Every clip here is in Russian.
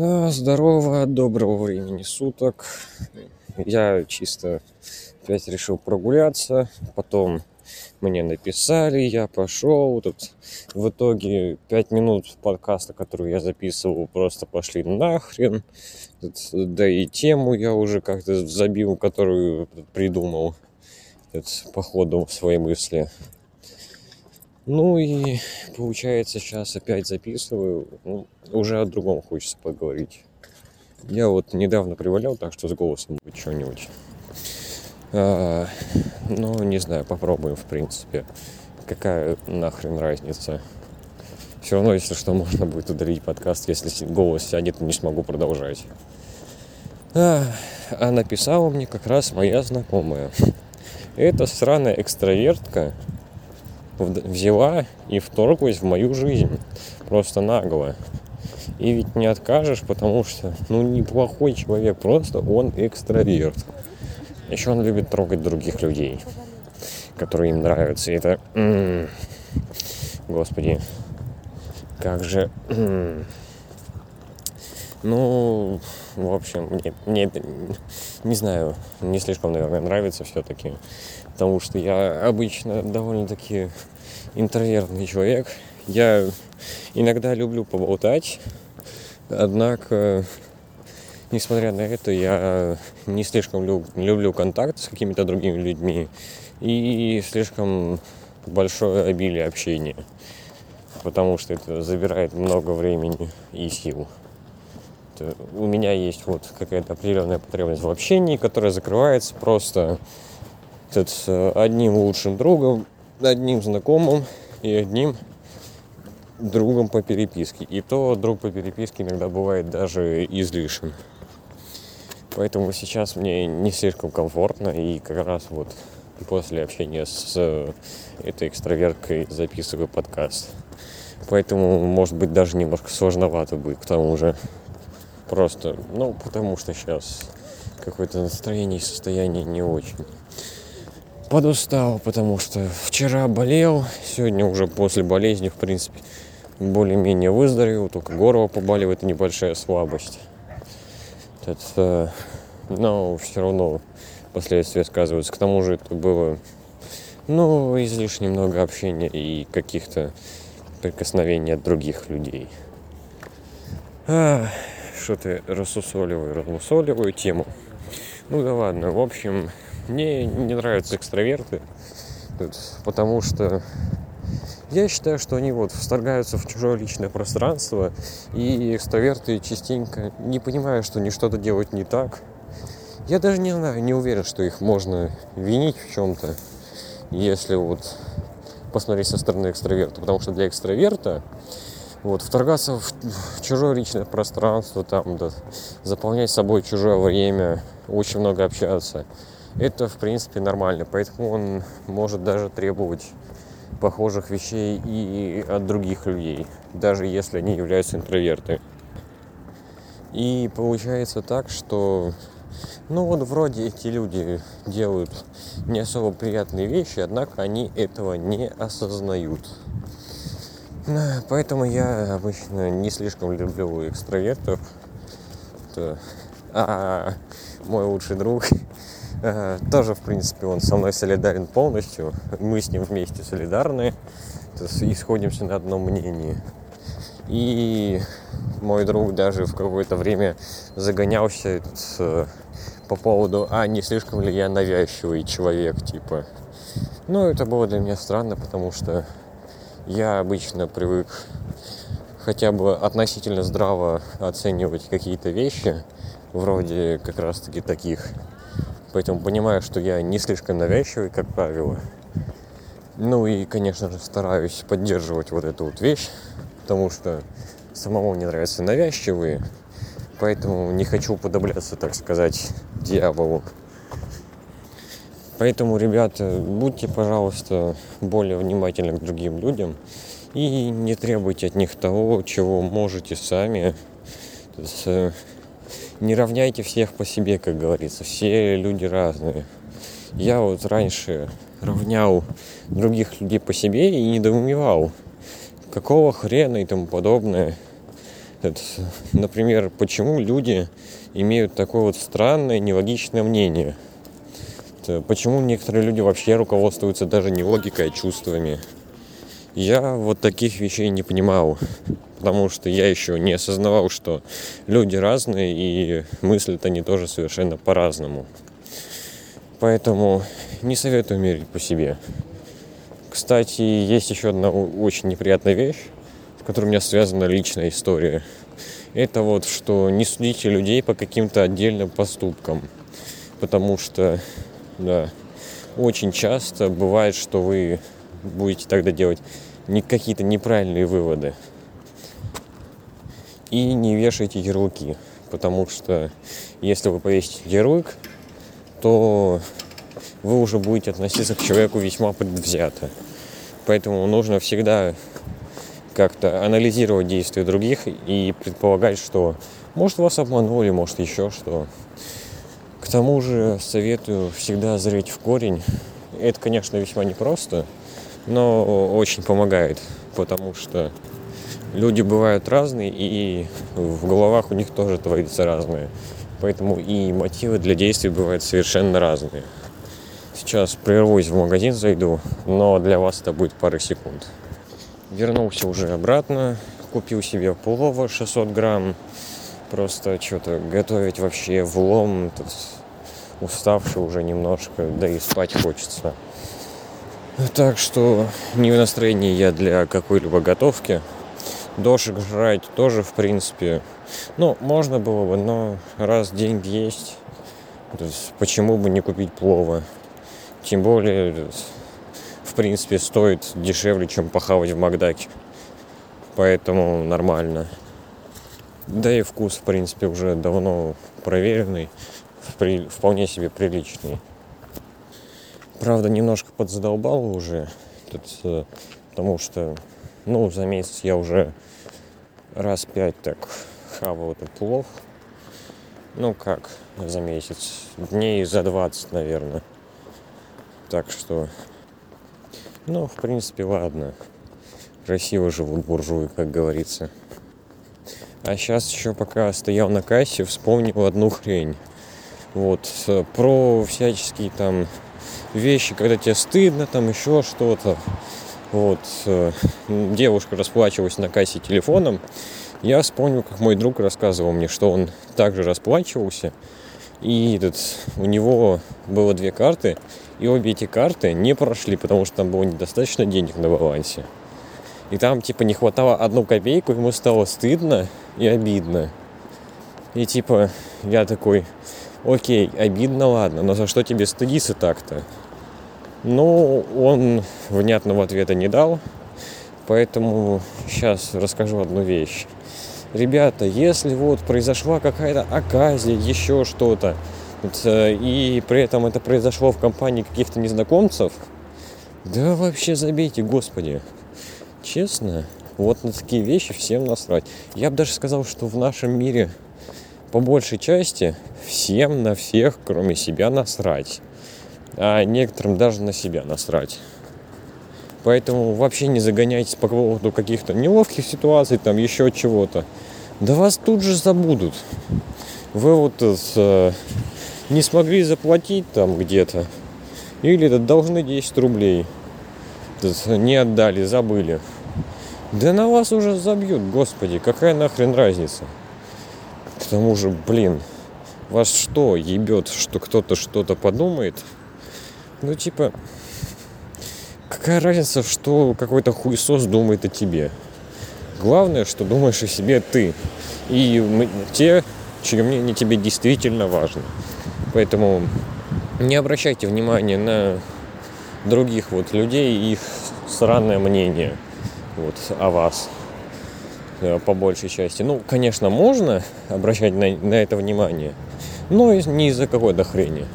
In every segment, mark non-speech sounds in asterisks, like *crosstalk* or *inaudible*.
А, Здорово, доброго времени суток. Я чисто опять решил прогуляться, потом мне написали, я пошел. Тут в итоге пять минут подкаста, который я записывал, просто пошли нахрен. Да и тему я уже как-то забил, которую придумал тут, по ходу своей мысли. Ну и получается сейчас опять записываю. Ну, уже о другом хочется поговорить. Я вот недавно привалял, так что с голосом будет что-нибудь. А, ну, не знаю, попробуем, в принципе. Какая нахрен разница? Все равно, если что, *laughs* можно будет удалить подкаст, если голос сядет, не смогу продолжать. А, а написала мне как раз моя знакомая. Это сраная экстравертка, взяла и вторглась в мою жизнь. Просто нагло. И ведь не откажешь, потому что, ну, неплохой человек, просто он экстраверт. Еще он любит трогать других людей, которые им нравятся. И это, господи, как же, ну, в общем, мне, мне это, не знаю, не слишком, наверное, нравится все-таки потому что я обычно довольно-таки интровертный человек. Я иногда люблю поболтать, однако, несмотря на это, я не слишком люб, люблю контакт с какими-то другими людьми и слишком большое обилие общения, потому что это забирает много времени и сил. У меня есть вот какая-то определенная потребность в общении, которая закрывается просто с одним лучшим другом, одним знакомым и одним другом по переписке. И то друг по переписке иногда бывает даже излишен. Поэтому сейчас мне не слишком комфортно и как раз вот после общения с этой экстраверткой записываю подкаст. Поэтому, может быть, даже немножко сложновато будет к тому же. Просто, ну, потому что сейчас какое-то настроение и состояние не очень подустал, потому что вчера болел, сегодня уже после болезни, в принципе, более-менее выздоровел, только горло побаливает и небольшая слабость. Это, но все равно последствия сказываются. К тому же это было, ну, излишне много общения и каких-то прикосновений от других людей. А, что ты рассусоливаю, размусоливаю тему. Ну да ладно, в общем, мне не нравятся экстраверты, потому что я считаю, что они вот вторгаются в чужое личное пространство, и экстраверты частенько не понимают, что они что-то делают не так. Я даже не знаю, не уверен, что их можно винить в чем-то, если вот посмотреть со стороны экстраверта. Потому что для экстраверта вот, вторгаться в, чужое личное пространство, там, да, заполнять собой чужое время, очень много общаться – это, в принципе, нормально. Поэтому он может даже требовать похожих вещей и от других людей, даже если они являются интроверты. И получается так, что ну вот вроде эти люди делают не особо приятные вещи, однако они этого не осознают. Поэтому я обычно не слишком люблю экстравертов. А мой лучший друг тоже, в принципе, он со мной солидарен полностью. Мы с ним вместе солидарны. То есть исходимся на одном мнении. И мой друг даже в какое-то время загонялся с, по поводу, а не слишком ли я навязчивый человек, типа. Ну, это было для меня странно, потому что я обычно привык хотя бы относительно здраво оценивать какие-то вещи, вроде как раз-таки таких Поэтому понимаю, что я не слишком навязчивый, как правило. Ну и, конечно же, стараюсь поддерживать вот эту вот вещь, потому что самому не нравятся навязчивые, поэтому не хочу подобляться, так сказать, дьяволу. Поэтому, ребята, будьте, пожалуйста, более внимательны к другим людям и не требуйте от них того, чего можете сами. Не равняйте всех по себе, как говорится. Все люди разные. Я вот раньше равнял других людей по себе и недоумевал, какого хрена и тому подобное. Это, например, почему люди имеют такое вот странное, нелогичное мнение? Это, почему некоторые люди вообще руководствуются даже не логикой, а чувствами? Я вот таких вещей не понимал, потому что я еще не осознавал, что люди разные и мыслят они тоже совершенно по-разному. Поэтому не советую мерить по себе. Кстати, есть еще одна очень неприятная вещь, с которой у меня связана личная история. Это вот, что не судите людей по каким-то отдельным поступкам. Потому что, да, очень часто бывает, что вы будете тогда делать не какие-то неправильные выводы. И не вешайте ярлыки. Потому что если вы повесите ярлык, то вы уже будете относиться к человеку весьма предвзято. Поэтому нужно всегда как-то анализировать действия других и предполагать, что может вас обманули, может еще что. К тому же советую всегда зреть в корень. Это, конечно, весьма непросто, но очень помогает, потому что люди бывают разные, и в головах у них тоже творится разное. Поэтому и мотивы для действий бывают совершенно разные. Сейчас прервусь в магазин, зайду, но для вас это будет пара секунд. Вернулся уже обратно, купил себе плова 600 грамм. Просто что-то готовить вообще влом, тут уставший уже немножко, да и спать хочется. Так что не в настроении я для какой-либо готовки. Дошек жрать тоже, в принципе, ну, можно было бы, но раз деньги есть, почему бы не купить плова? Тем более, в принципе, стоит дешевле, чем похавать в Макдаке. Поэтому нормально. Да и вкус, в принципе, уже давно проверенный, вполне себе приличный. Правда, немножко подзадолбал уже, тут, э, потому что, ну, за месяц я уже раз пять так хавал этот плов. Ну как, за месяц. Дней за 20, наверное. Так что, ну, в принципе, ладно. Красиво живут буржуи, как говорится. А сейчас еще пока стоял на кассе, вспомнил одну хрень. Вот, про всяческие там вещи, когда тебе стыдно, там еще что-то. Вот, э, девушка расплачивалась на кассе телефоном, я вспомнил, как мой друг рассказывал мне, что он также расплачивался, и этот, у него было две карты, и обе эти карты не прошли, потому что там было недостаточно денег на балансе. И там, типа, не хватало одну копейку, ему стало стыдно и обидно. И, типа, я такой, окей, обидно, ладно, но за что тебе стыдиться так-то? Ну, он внятного ответа не дал, поэтому сейчас расскажу одну вещь ребята, если вот произошла какая-то оказия, еще что-то, э, и при этом это произошло в компании каких-то незнакомцев, да вообще забейте, господи. Честно, вот на такие вещи всем насрать. Я бы даже сказал, что в нашем мире по большей части всем на всех, кроме себя, насрать. А некоторым даже на себя насрать. Поэтому вообще не загоняйтесь по поводу каких-то неловких ситуаций, там еще чего-то. Да вас тут же забудут. Вы вот э, не смогли заплатить там где-то. Или должны 10 рублей. Не отдали, забыли. Да на вас уже забьют, господи, какая нахрен разница? К тому же, блин, вас что, ебет, что кто-то что-то подумает? Ну, типа, какая разница, что какой-то хуесос думает о тебе? Главное, что думаешь о себе ты. И те, чье мнение тебе действительно важно. Поэтому не обращайте внимания на других вот людей и их сраное мнение вот, о вас э, по большей части. Ну, конечно, можно обращать на, на это внимание, но не из-за какой-то хрени.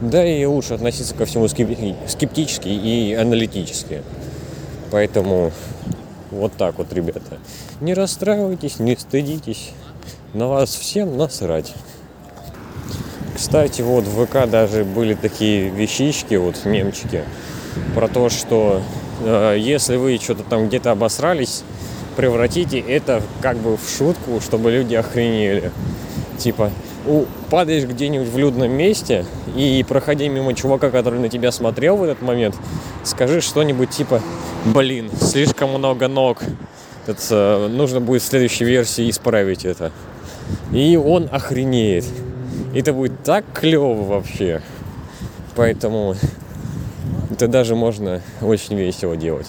Да и лучше относиться ко всему скептически и аналитически. Поэтому вот так вот, ребята. Не расстраивайтесь, не стыдитесь. На вас всем насрать. Кстати, вот в ВК даже были такие вещички, вот мемчики, про то, что э, если вы что-то там где-то обосрались, превратите это как бы в шутку, чтобы люди охренели. Типа, падаешь где-нибудь в людном месте и, проходя мимо чувака, который на тебя смотрел в этот момент, скажи что-нибудь типа, блин, слишком много ног. Это, нужно будет в следующей версии исправить это. И он охренеет. Это будет так клево вообще. Поэтому это даже можно очень весело делать.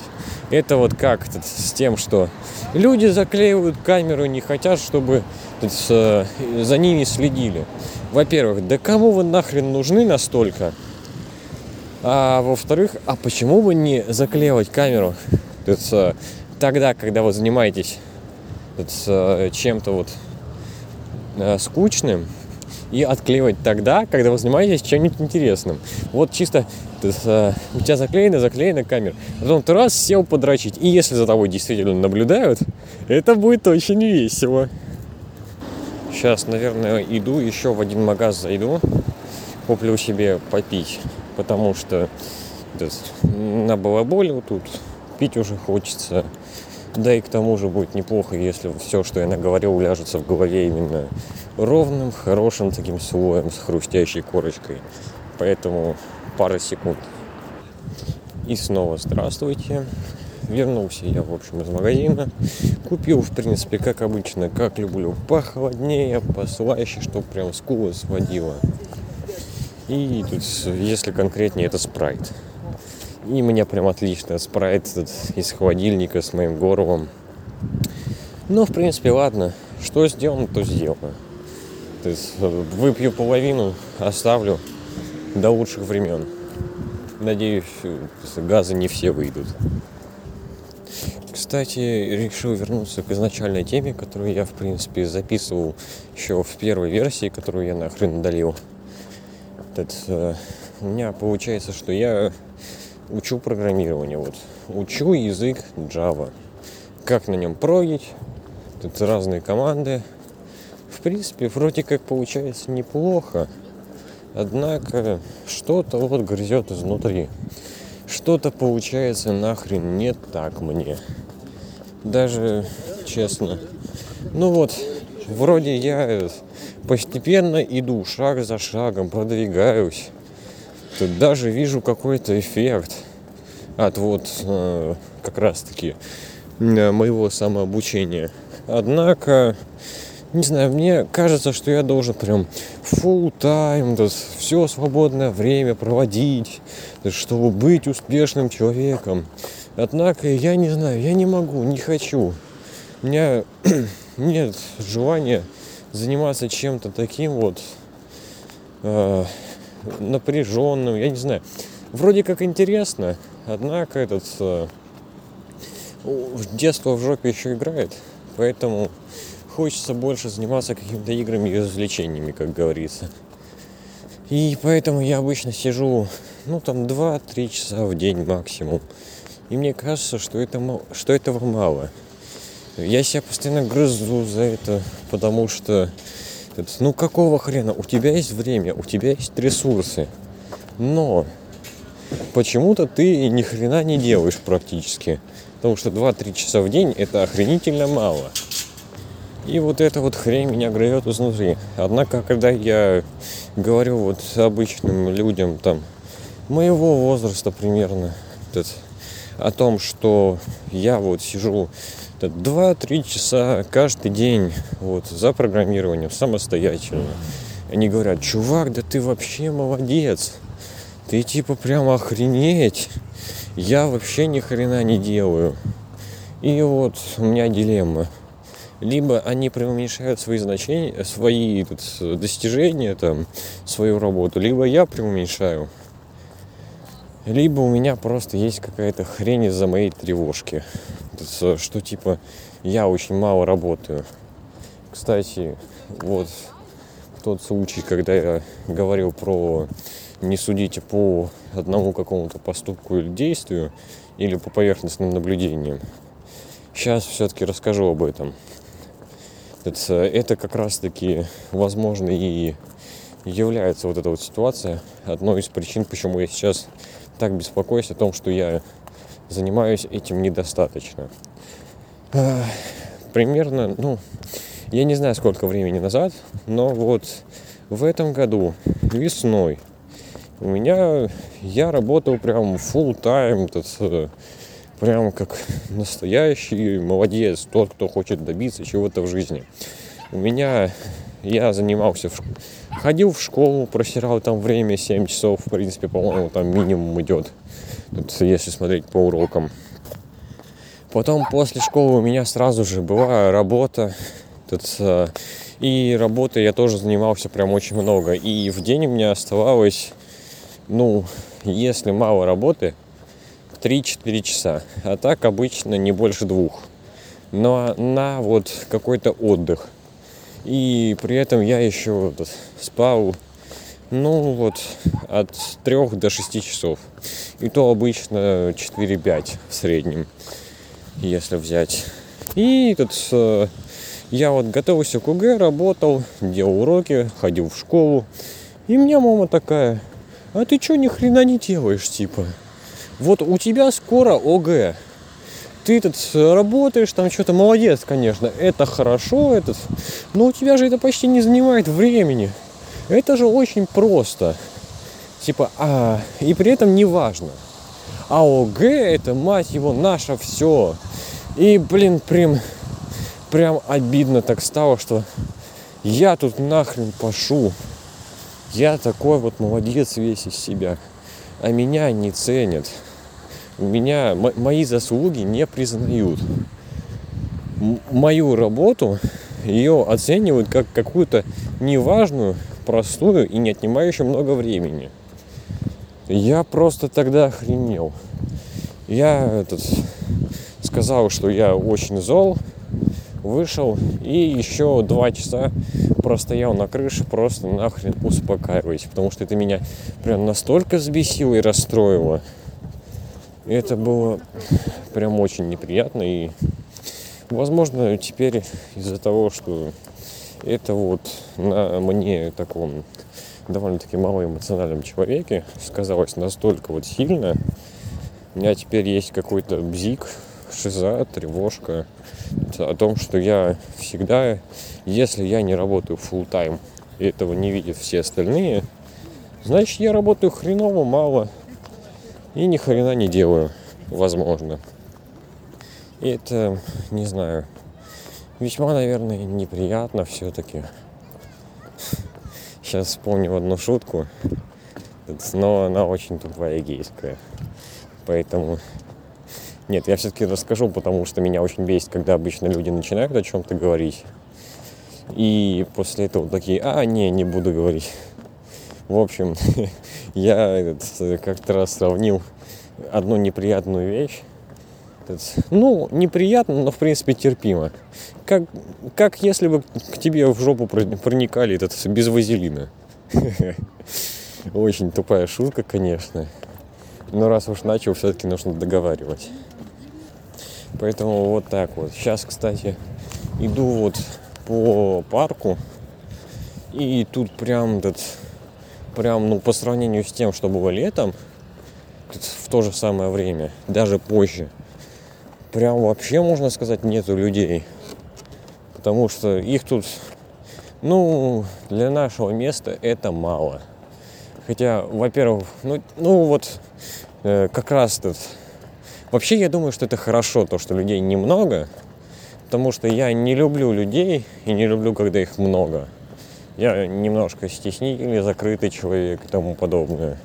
Это вот как с тем, что люди заклеивают камеру, не хотят, чтобы с, за ними следили. Во-первых, да кому вы нахрен нужны настолько? А во-вторых, а почему бы не заклеивать камеру с, тогда, когда вы занимаетесь с, чем-то вот э, скучным, и отклеивать тогда, когда вы занимаетесь чем-нибудь интересным. Вот чисто э, у тебя заклеена, заклеена камера. Потом ты раз сел подрочить. И если за тобой действительно наблюдают, это будет очень весело. Сейчас, наверное, иду еще в один магаз зайду, куплю себе попить, потому что на балаболе тут пить уже хочется. Да и к тому же будет неплохо, если все, что я наговорил, уляжется в голове именно ровным, хорошим таким слоем с хрустящей корочкой. Поэтому пара секунд. И снова здравствуйте. Вернулся я, в общем, из магазина. Купил, в принципе, как обычно, как люблю, похолоднее, послаще, чтобы прям скулы сводило. И тут, если конкретнее, это спрайт. И мне прям отлично спрайт этот из холодильника с моим горлом. Ну, в принципе, ладно. Что сделано, то сделано. То есть э, выпью половину, оставлю до лучших времен. Надеюсь, газы не все выйдут. Кстати, решил вернуться к изначальной теме, которую я, в принципе, записывал еще в первой версии, которую я нахрен удалил. Этот, э, у меня получается, что я учу программирование. Вот. Учу язык Java. Как на нем прогить. Тут разные команды, в принципе, вроде как получается неплохо. Однако что-то вот грызет изнутри. Что-то получается нахрен не так мне. Даже честно. Ну вот, вроде я постепенно иду шаг за шагом, продвигаюсь. Даже вижу какой-то эффект от вот э, как раз таки э, моего самообучения. Однако не знаю, мне кажется, что я должен прям full time, да, все свободное время проводить, да, чтобы быть успешным человеком. Однако я не знаю, я не могу, не хочу. У меня *clears throat* нет желания заниматься чем-то таким вот э, напряженным, я не знаю. Вроде как интересно, однако этот э, детство в жопе еще играет, поэтому хочется больше заниматься какими-то играми и развлечениями, как говорится. И поэтому я обычно сижу, ну, там, 2-3 часа в день максимум. И мне кажется, что, это, что этого мало. Я себя постоянно грызу за это, потому что, ну, какого хрена? У тебя есть время, у тебя есть ресурсы. Но почему-то ты ни хрена не делаешь практически. Потому что 2-3 часа в день это охренительно мало. И вот эта вот хрень меня грызет изнутри. Однако, когда я говорю вот обычным людям там моего возраста примерно о том, что я вот сижу 2-3 часа каждый день вот за программированием самостоятельно. Они говорят, чувак, да ты вообще молодец. Ты типа прям охренеть. Я вообще ни хрена не делаю. И вот у меня дилемма либо они преуменьшают свои значения, свои тут, достижения, там, свою работу, либо я преуменьшаю, либо у меня просто есть какая-то хрень из-за моей тревожки, что типа я очень мало работаю. Кстати, вот тот случай, когда я говорил про не судите по одному какому-то поступку или действию, или по поверхностным наблюдениям. Сейчас все-таки расскажу об этом. Это, это как раз-таки, возможно, и является вот эта вот ситуация одной из причин, почему я сейчас так беспокоюсь о том, что я занимаюсь этим недостаточно. э, примерно, ну, я не знаю, сколько времени назад, но вот в этом году, весной, у меня, я работал прям full time, э, прям как настоящий молодец, тот, кто хочет добиться чего-то в жизни. У меня, я занимался, в, ходил в школу, просирал там время 7 часов, в принципе, по-моему, там минимум идет, если смотреть по урокам. Потом после школы у меня сразу же была работа, тут, э, и работы я тоже занимался прям очень много. И в день у меня оставалось, ну, если мало работы, 3-4 часа. А так обычно не больше двух. Но на вот какой-то отдых. И при этом я еще вот спал, ну вот, от 3 до 6 часов. И то обычно 4-5 в среднем, если взять. И тут э, я вот готовился к УГ, работал, делал уроки, ходил в школу. И мне мама такая, а ты что ни хрена не делаешь, типа? Вот у тебя скоро ОГ. Ты тут работаешь, там что-то молодец, конечно. Это хорошо, этот. Но у тебя же это почти не занимает времени. Это же очень просто. Типа, а, и при этом не важно. А ОГ это, мать его, наше все. И, блин, прям, прям обидно так стало, что я тут нахрен пошу. Я такой вот молодец весь из себя. А меня не ценят меня мои заслуги не признают. Мою работу ее оценивают как какую-то неважную, простую и не отнимающую много времени. Я просто тогда охренел. Я этот, сказал, что я очень зол, вышел и еще два часа простоял на крыше, просто нахрен успокаиваясь, потому что это меня прям настолько взбесило и расстроило. Это было прям очень неприятно. И, возможно, теперь из-за того, что это вот на мне таком довольно-таки малоэмоциональном человеке сказалось настолько вот сильно, у меня теперь есть какой-то бзик, шиза, тревожка о том, что я всегда, если я не работаю full time и этого не видят все остальные, значит я работаю хреново мало, и ни хрена не делаю, возможно. И это, не знаю, весьма, наверное, неприятно все-таки. Сейчас вспомню одну шутку, но она очень тупая гейская. Поэтому нет, я все-таки расскажу, потому что меня очень бесит, когда обычно люди начинают о чем-то говорить. И после этого такие, а, не, не буду говорить. В общем, *laughs* я как-то раз сравнил одну неприятную вещь. Ну, неприятно, но в принципе терпимо. Как, как если бы к тебе в жопу проникали этот без вазелина. *laughs* Очень тупая шутка, конечно. Но раз уж начал, все-таки нужно договаривать. Поэтому вот так вот. Сейчас, кстати, иду вот по парку. И тут прям этот прям, ну, по сравнению с тем, что было летом, в то же самое время, даже позже, прям вообще, можно сказать, нету людей. Потому что их тут, ну, для нашего места это мало. Хотя, во-первых, ну, ну вот, э, как раз тут, вообще я думаю, что это хорошо, то, что людей немного, потому что я не люблю людей и не люблю, когда их много. Я немножко стеснительный, закрытый человек и тому подобное.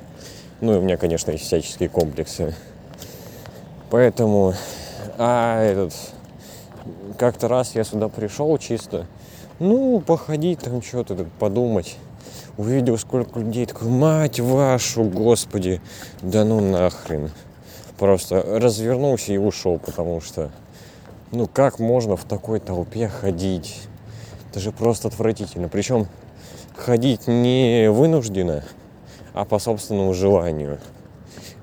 Ну и у меня, конечно, есть всяческие комплексы. Поэтому, а этот, как-то раз я сюда пришел чисто, ну, походить там что-то, подумать. Увидел, сколько людей, такой, мать вашу, господи, да ну нахрен. Просто развернулся и ушел, потому что, ну, как можно в такой толпе ходить? Это же просто отвратительно. Причем ходить не вынужденно, а по собственному желанию.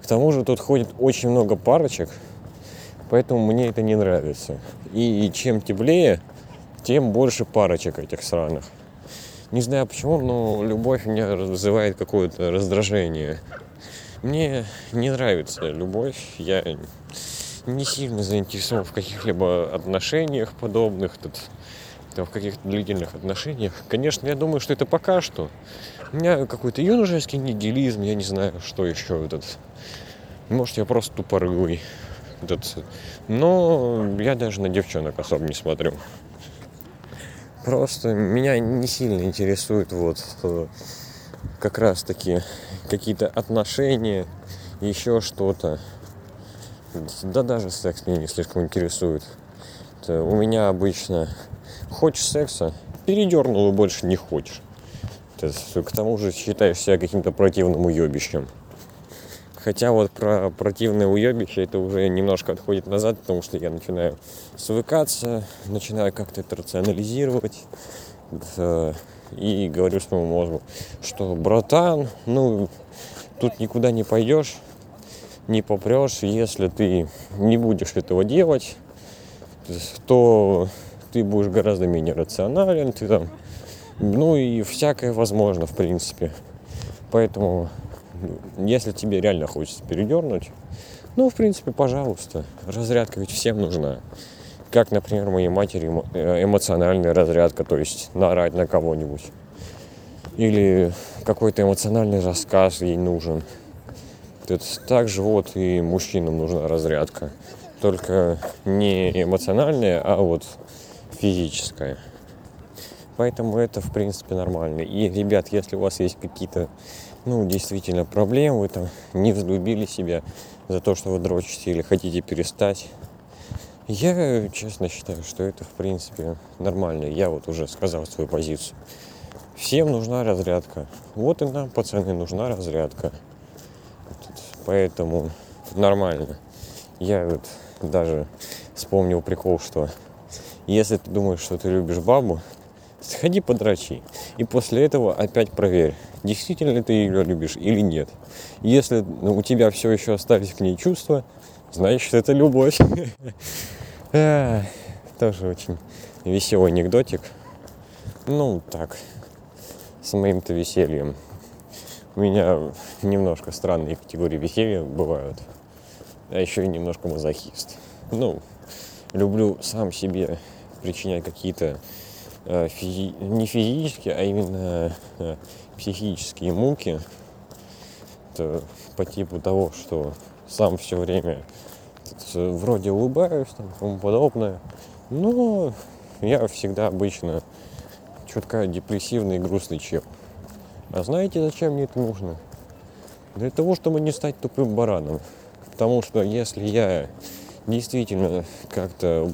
К тому же тут ходит очень много парочек, поэтому мне это не нравится. И чем теплее, тем больше парочек этих сраных. Не знаю почему, но любовь меня вызывает какое-то раздражение. Мне не нравится любовь, я не сильно заинтересован в каких-либо отношениях подобных, тут, там, в каких-то длительных отношениях. Конечно, я думаю, что это пока что. У меня какой-то юношеский нигилизм, я не знаю, что еще этот. Может, я просто тупорылый. Этот. Но я даже на девчонок особо не смотрю. Просто меня не сильно интересует вот как раз таки какие-то отношения, еще что-то. Да даже секс меня не слишком интересует. Это у меня обычно хочешь секса, передернул и больше не хочешь. Ты к тому же считаешь себя каким-то противным уебищем. Хотя вот про противное уебище это уже немножко отходит назад, потому что я начинаю свыкаться, начинаю как-то это рационализировать. И говорю своему мозгу, что братан, ну, тут никуда не пойдешь, не попрешь, если ты не будешь этого делать, то ты будешь гораздо менее рационален, ты там, ну и всякое возможно, в принципе. Поэтому, если тебе реально хочется передернуть, ну, в принципе, пожалуйста, разрядка ведь всем нужна. Как, например, моей матери э, эмоциональная разрядка, то есть наорать на кого-нибудь. Или какой-то эмоциональный рассказ ей нужен. Также вот и мужчинам нужна разрядка. Только не эмоциональная, а вот физическая. Поэтому это, в принципе, нормально. И, ребят, если у вас есть какие-то, ну, действительно проблемы, вы там *laughs* не взлюбили себя за то, что вы дрочите или хотите перестать, я честно считаю, что это, в принципе, нормально. Я вот уже сказал свою позицию. Всем нужна разрядка. Вот и нам, пацаны, нужна разрядка. Поэтому нормально. Я вот даже вспомнил прикол, что если ты думаешь, что ты любишь бабу, сходи подрачи. И после этого опять проверь, действительно ты ее любишь или нет. Если ну, у тебя все еще остались к ней чувства, значит это любовь. *laughs* Тоже очень веселый анекдотик. Ну, так, с моим-то весельем. У меня немножко странные категории веселья бывают. А еще и немножко мазохист. Ну, люблю сам себе причинять какие-то физи... не физические, а именно э, психические муки. Это по типу того, что сам все время э, вроде улыбаюсь там, тому подобное. Но я всегда обычно чутка депрессивный и грустный чел. А знаете, зачем мне это нужно? Для того, чтобы не стать тупым бараном. Потому что если я действительно как-то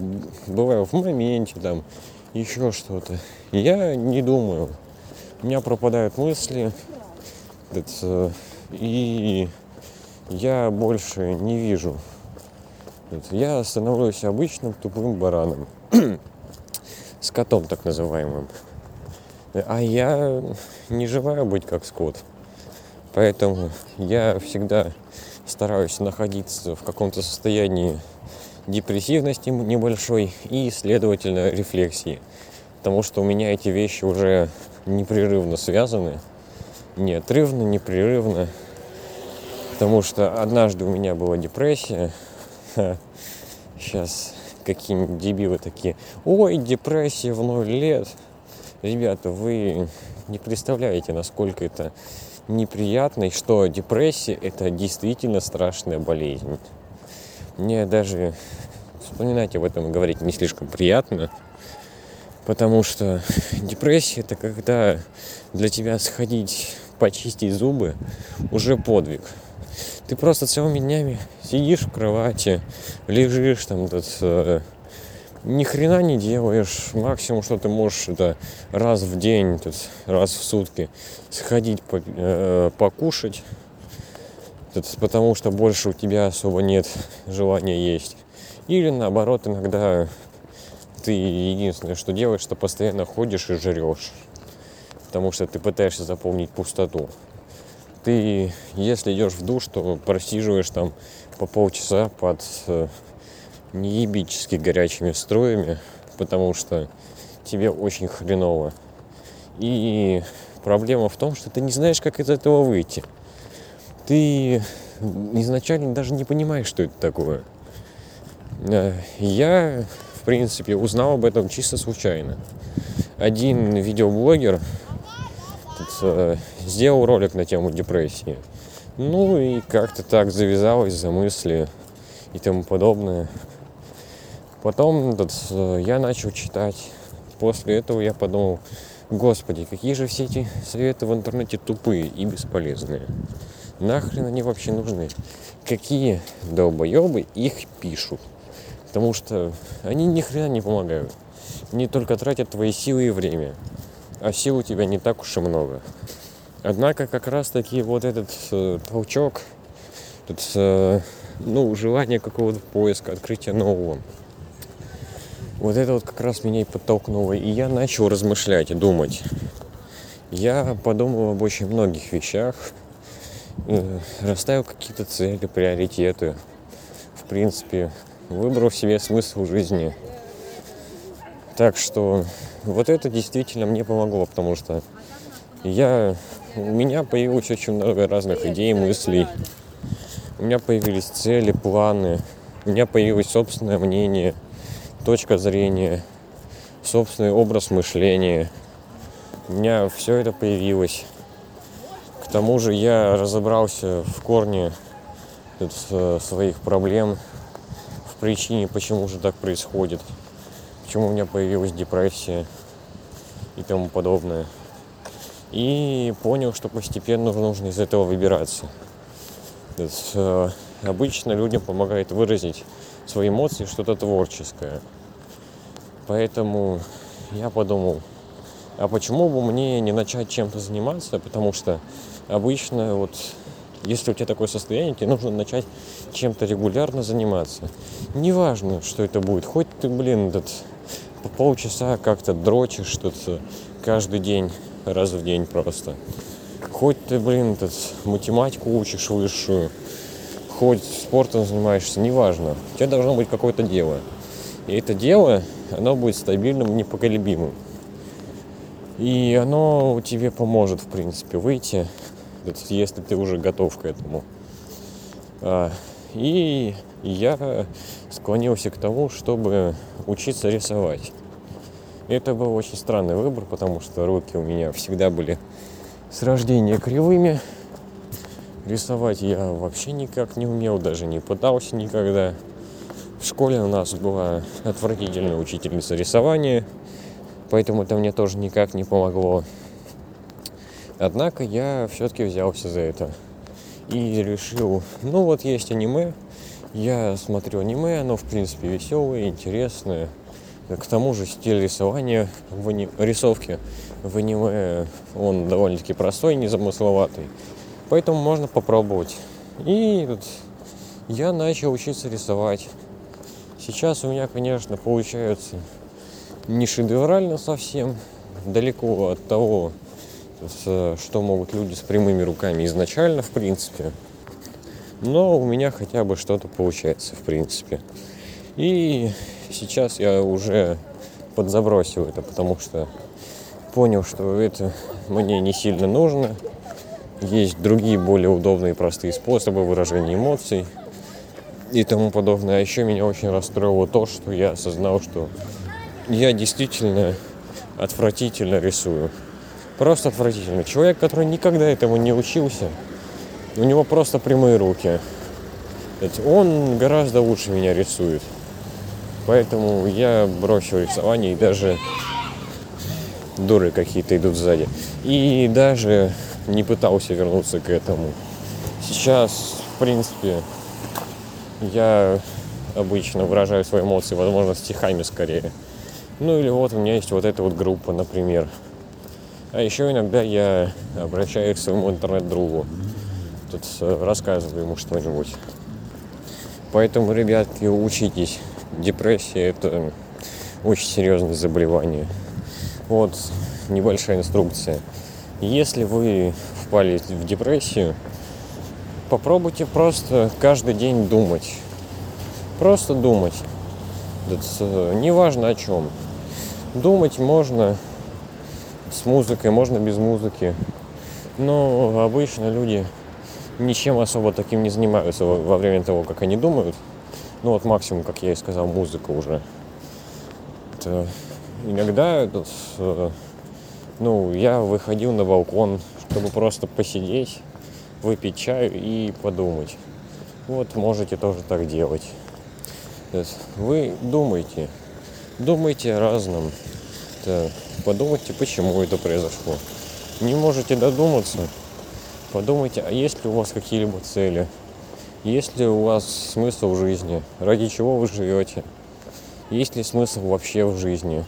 бываю в моменте, там, еще что-то, я не думаю. У меня пропадают мысли, и я больше не вижу. Я становлюсь обычным тупым бараном. С котом так называемым. А я не желаю быть как скот. Поэтому я всегда стараюсь находиться в каком-то состоянии депрессивности небольшой и, следовательно, рефлексии. Потому что у меня эти вещи уже непрерывно связаны. Неотрывно, непрерывно. Потому что однажды у меня была депрессия. Сейчас какие-нибудь дебилы такие. Ой, депрессия в ноль лет. Ребята, вы не представляете, насколько это неприятно, и что депрессия – это действительно страшная болезнь. Мне даже вспоминать об этом и говорить не слишком приятно, потому что депрессия – это когда для тебя сходить, почистить зубы уже подвиг. Ты просто целыми днями сидишь в кровати, лежишь там, тут, э, ни хрена не делаешь. Максимум, что ты можешь, это раз в день, тут, раз в сутки сходить по, э, покушать. Тут, потому что больше у тебя особо нет желания есть. Или наоборот, иногда ты единственное, что делаешь, что постоянно ходишь и жрешь. Потому что ты пытаешься заполнить пустоту. Ты, если идешь в душ, то просиживаешь там по полчаса под э, неебически горячими строями, потому что тебе очень хреново. И проблема в том, что ты не знаешь, как из этого выйти. Ты изначально даже не понимаешь, что это такое. Э, я, в принципе, узнал об этом чисто случайно. Один видеоблогер э, сделал ролик на тему депрессии. Ну и как-то так завязалось за мысли и тому подобное. Потом тут, э, я начал читать. После этого я подумал, господи, какие же все эти советы в интернете тупые и бесполезные. Нахрен они вообще нужны? Какие долбоебы их пишут? Потому что они ни хрена не помогают. Они только тратят твои силы и время. А сил у тебя не так уж и много. Однако как раз таки вот этот э, толчок, этот, э, ну, желание какого-то поиска, открытия нового, вот это вот как раз меня и подтолкнуло. И я начал размышлять и думать. Я подумал об очень многих вещах, расставил какие-то цели, приоритеты. В принципе, выбрал себе смысл жизни. Так что вот это действительно мне помогло, потому что я, у меня появилось очень много разных идей, мыслей. У меня появились цели, планы. У меня появилось собственное мнение, точка зрения, собственный образ мышления. У меня все это появилось. Тому же я разобрался в корне э, своих проблем, причине, почему же так происходит, почему у меня появилась депрессия и тому подобное. И понял, что постепенно нужно из этого выбираться. э, обычно людям помогает выразить свои эмоции, что-то творческое. Поэтому я подумал, а почему бы мне не начать чем-то заниматься, потому что обычно вот если у тебя такое состояние, тебе нужно начать чем-то регулярно заниматься. Неважно, что это будет. Хоть ты, блин, этот, по полчаса как-то дрочишь что-то каждый день, раз в день просто. Хоть ты, блин, этот, математику учишь высшую, хоть спортом занимаешься, неважно. У тебя должно быть какое-то дело. И это дело, оно будет стабильным, непоколебимым. И оно тебе поможет, в принципе, выйти если ты уже готов к этому. А, и я склонился к тому, чтобы учиться рисовать. Это был очень странный выбор, потому что руки у меня всегда были с рождения кривыми. Рисовать я вообще никак не умел, даже не пытался никогда. В школе у нас была отвратительная учительница рисования, поэтому это мне тоже никак не помогло. Однако я все-таки взялся за это и решил, ну вот есть аниме, я смотрю аниме, оно в принципе веселое, интересное. К тому же стиль рисования в ани... рисовки в аниме он довольно-таки простой, незамысловатый. Поэтому можно попробовать. И вот я начал учиться рисовать. Сейчас у меня, конечно, получается не шедеврально совсем, далеко от того, что могут люди с прямыми руками изначально, в принципе. Но у меня хотя бы что-то получается, в принципе. И сейчас я уже подзабросил это, потому что понял, что это мне не сильно нужно. Есть другие более удобные и простые способы выражения эмоций и тому подобное. А еще меня очень расстроило то, что я осознал, что я действительно отвратительно рисую. Просто отвратительно. Человек, который никогда этому не учился, у него просто прямые руки. Он гораздо лучше меня рисует. Поэтому я бросил рисование и даже дуры какие-то идут сзади. И даже не пытался вернуться к этому. Сейчас, в принципе, я обычно выражаю свои эмоции, возможно, стихами скорее. Ну или вот у меня есть вот эта вот группа, например. А еще иногда я обращаюсь к своему интернет-другу. Тут э, рассказываю ему что-нибудь. Поэтому, ребятки, учитесь. Депрессия – это очень серьезное заболевание. Вот небольшая инструкция. Если вы впали в депрессию, попробуйте просто каждый день думать. Просто думать. Это, неважно о чем. Думать можно с музыкой, можно без музыки. Но обычно люди ничем особо таким не занимаются во время того, как они думают. Ну вот максимум, как я и сказал, музыка уже. Это иногда этот, ну, я выходил на балкон, чтобы просто посидеть, выпить чаю и подумать. Вот можете тоже так делать. Вы думайте, думайте о разном. Это, подумайте, почему это произошло. Не можете додуматься, подумайте, а есть ли у вас какие-либо цели, есть ли у вас смысл в жизни, ради чего вы живете, есть ли смысл вообще в жизни,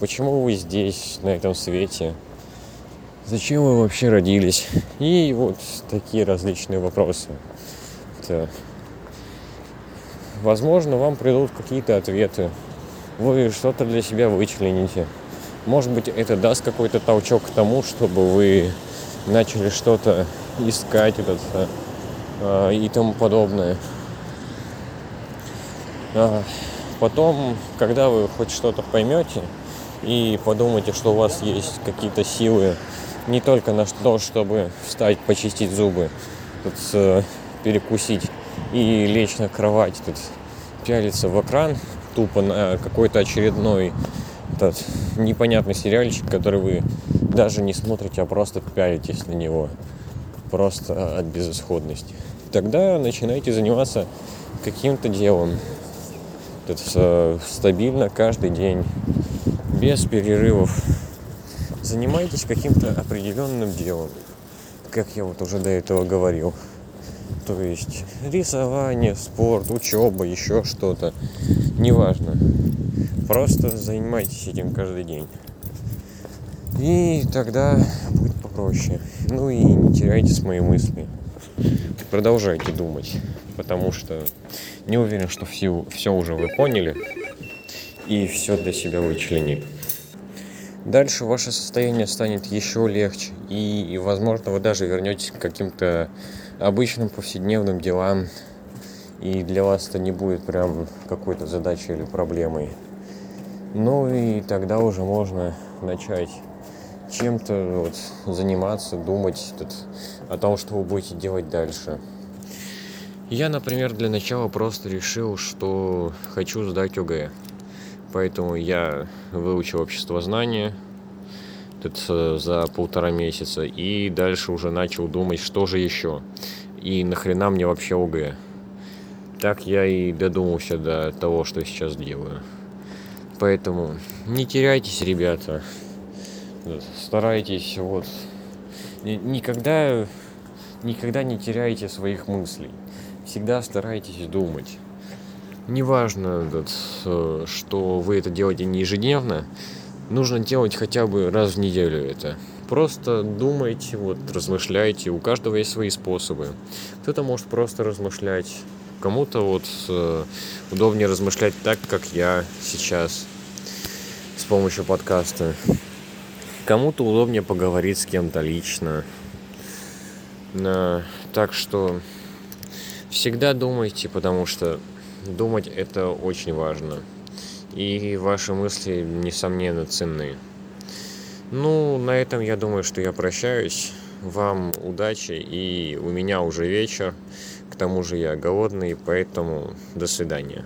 почему вы здесь, на этом свете, зачем вы вообще родились, и вот такие различные вопросы. Это Возможно, вам придут какие-то ответы. Вы что-то для себя вычлените. Может быть, это даст какой-то толчок к тому, чтобы вы начали что-то искать этот, а, и тому подобное. А, потом, когда вы хоть что-то поймете и подумаете, что у вас есть какие-то силы не только на то, чтобы встать, почистить зубы, тут, перекусить и лечь на кровать, тут пялиться в экран тупо на какой-то очередной этот непонятный сериальчик, который вы даже не смотрите, а просто пялитесь на него. Просто от безысходности. Тогда начинайте заниматься каким-то делом. Это э, стабильно каждый день, без перерывов. Занимайтесь каким-то определенным делом, как я вот уже до этого говорил. То есть рисование, спорт, учеба, еще что-то. Неважно. Просто занимайтесь этим каждый день. И тогда будет попроще. Ну и не теряйте свои мысли. Продолжайте думать. Потому что не уверен, что все, все уже вы поняли и все для себя вычленили. Дальше ваше состояние станет еще легче, и, и возможно, вы даже вернетесь к каким-то обычным повседневным делам, и для вас это не будет прям какой-то задачей или проблемой. Ну и тогда уже можно начать чем-то вот, заниматься, думать тут, о том, что вы будете делать дальше. Я, например, для начала просто решил, что хочу сдать ОГЭ. Поэтому я выучил общество знания это за полтора месяца. И дальше уже начал думать, что же еще. И нахрена мне вообще ОГЭ. Так я и додумался до того, что сейчас делаю. Поэтому не теряйтесь, ребята. Старайтесь вот никогда никогда не теряйте своих мыслей. Всегда старайтесь думать. Неважно, э, что вы это делаете не ежедневно, нужно делать хотя бы раз в неделю это. Просто думайте, вот, размышляйте. У каждого есть свои способы. Кто-то может просто размышлять. Кому-то вот э, удобнее размышлять так, как я сейчас с помощью подкаста. Кому-то удобнее поговорить с кем-то лично. Э, так что всегда думайте, потому что думать это очень важно и ваши мысли, несомненно, ценны. Ну, на этом я думаю, что я прощаюсь. Вам удачи, и у меня уже вечер. К тому же я голодный, поэтому до свидания.